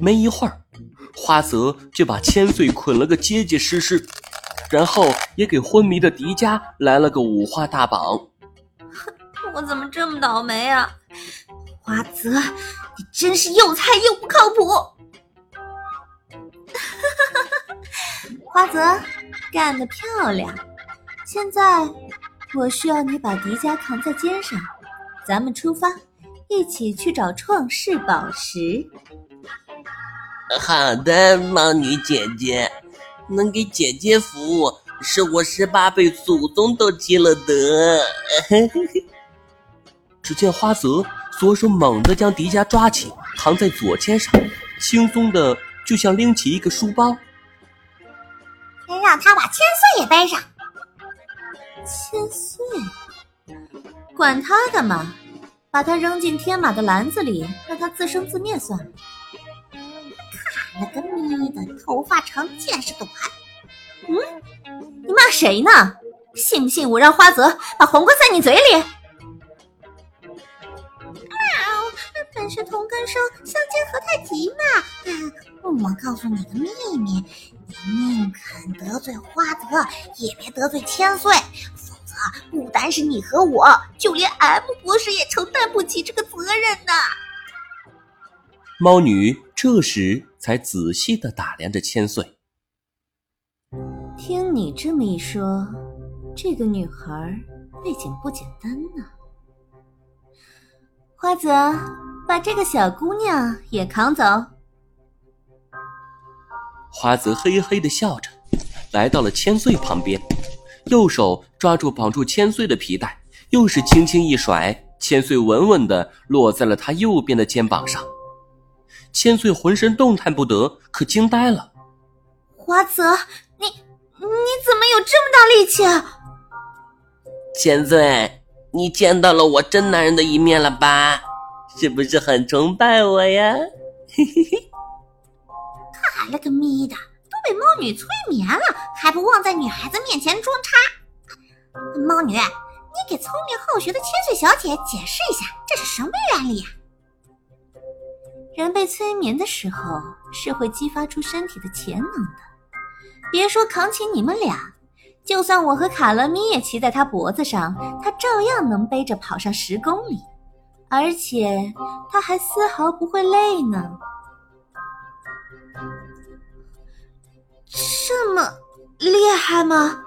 没一会儿，花泽就把千岁捆了个结结实实，然后也给昏迷的迪迦来了个五花大绑。我怎么这么倒霉啊？花泽，你真是又菜又不靠谱！花泽，干得漂亮！现在我需要你把迪迦扛在肩上，咱们出发，一起去找创世宝石。好的，猫女姐姐，能给姐姐服务，是我十八辈祖宗都积了德。只见花泽左手猛地将迪迦抓起，扛在左肩上，轻松的就像拎起一个书包。先让他把千岁也背上。千岁，管他干嘛？把他扔进天马的篮子里，让他自生自灭算了。卡了个咪的，头发长见识短。嗯，你骂谁呢？信不信我让花泽把黄瓜塞你嘴里？本是同根生，相煎何太急嘛！嗯，我告诉你个秘密，你宁肯得罪花泽，也别得罪千岁，否则不单是你和我，就连 M 博士也承担不起这个责任呐！猫女这时才仔细的打量着千岁，听你这么一说，这个女孩背景不简单呢。花泽。把这个小姑娘也扛走。花泽嘿嘿的笑着，来到了千岁旁边，右手抓住绑住千岁的皮带，又是轻轻一甩，千岁稳稳的落在了他右边的肩膀上。千岁浑身动弹不得，可惊呆了。华泽，你你怎么有这么大力气啊？千岁，你见到了我真男人的一面了吧？是不是很崇拜我呀？嘿嘿嘿！卡了个咪的，都被猫女催眠了，还不忘在女孩子面前装叉。猫女，你给聪明好学的千岁小姐解释一下，这是什么原理呀？人被催眠的时候是会激发出身体的潜能的。别说扛起你们俩，就算我和卡乐咪也骑在他脖子上，他照样能背着跑上十公里。而且他还丝毫不会累呢，这么厉害吗？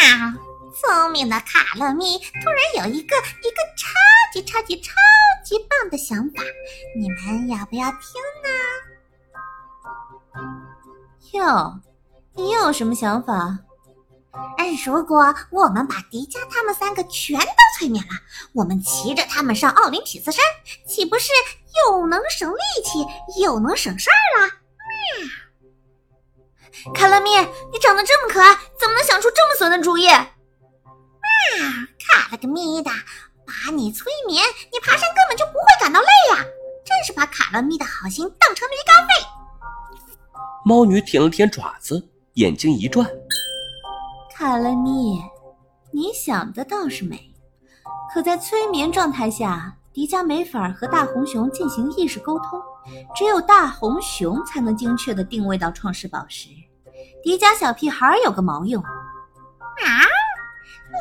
喵！聪明的卡乐咪突然有一个一个超级超级超级棒的想法，你们要不要听呢？哟，你有什么想法？哎，如果我们把迪迦他们三个全都催眠了，我们骑着他们上奥林匹斯山，岂不是又能省力气，又能省事儿了？喵！卡拉咪，你长得这么可爱，怎么能想出这么损的主意？啊！卡了个咪的，把你催眠，你爬山根把卡乐咪的好心当成驴肝肺。猫女舔了舔爪子，眼睛一转。卡了咪，你想的倒是美，可在催眠状态下，迪迦没法和大红熊进行意识沟通，只有大红熊才能精确的定位到创世宝石。迪迦小屁孩有个毛用！啊！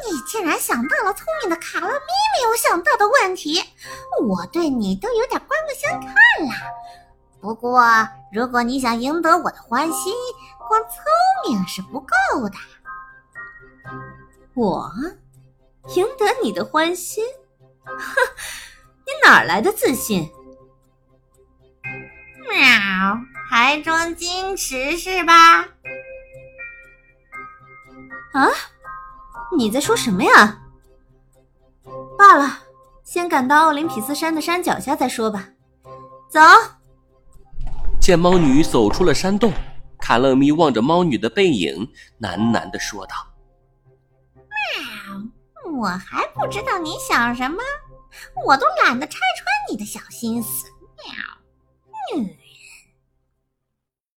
你竟然想到了聪明的卡拉咪没有想到的问题，我对你都有点刮目相看了。不过，如果你想赢得我的欢心，光聪明是不够的。我赢得你的欢心？哼，你哪来的自信？喵，还装矜持是吧？啊，你在说什么呀？罢了，先赶到奥林匹斯山的山脚下再说吧。走。见猫女走出了山洞，卡乐咪望着猫女的背影，喃喃的说道。喵我还不知道你想什么，我都懒得拆穿你的小心思。喵，嗯。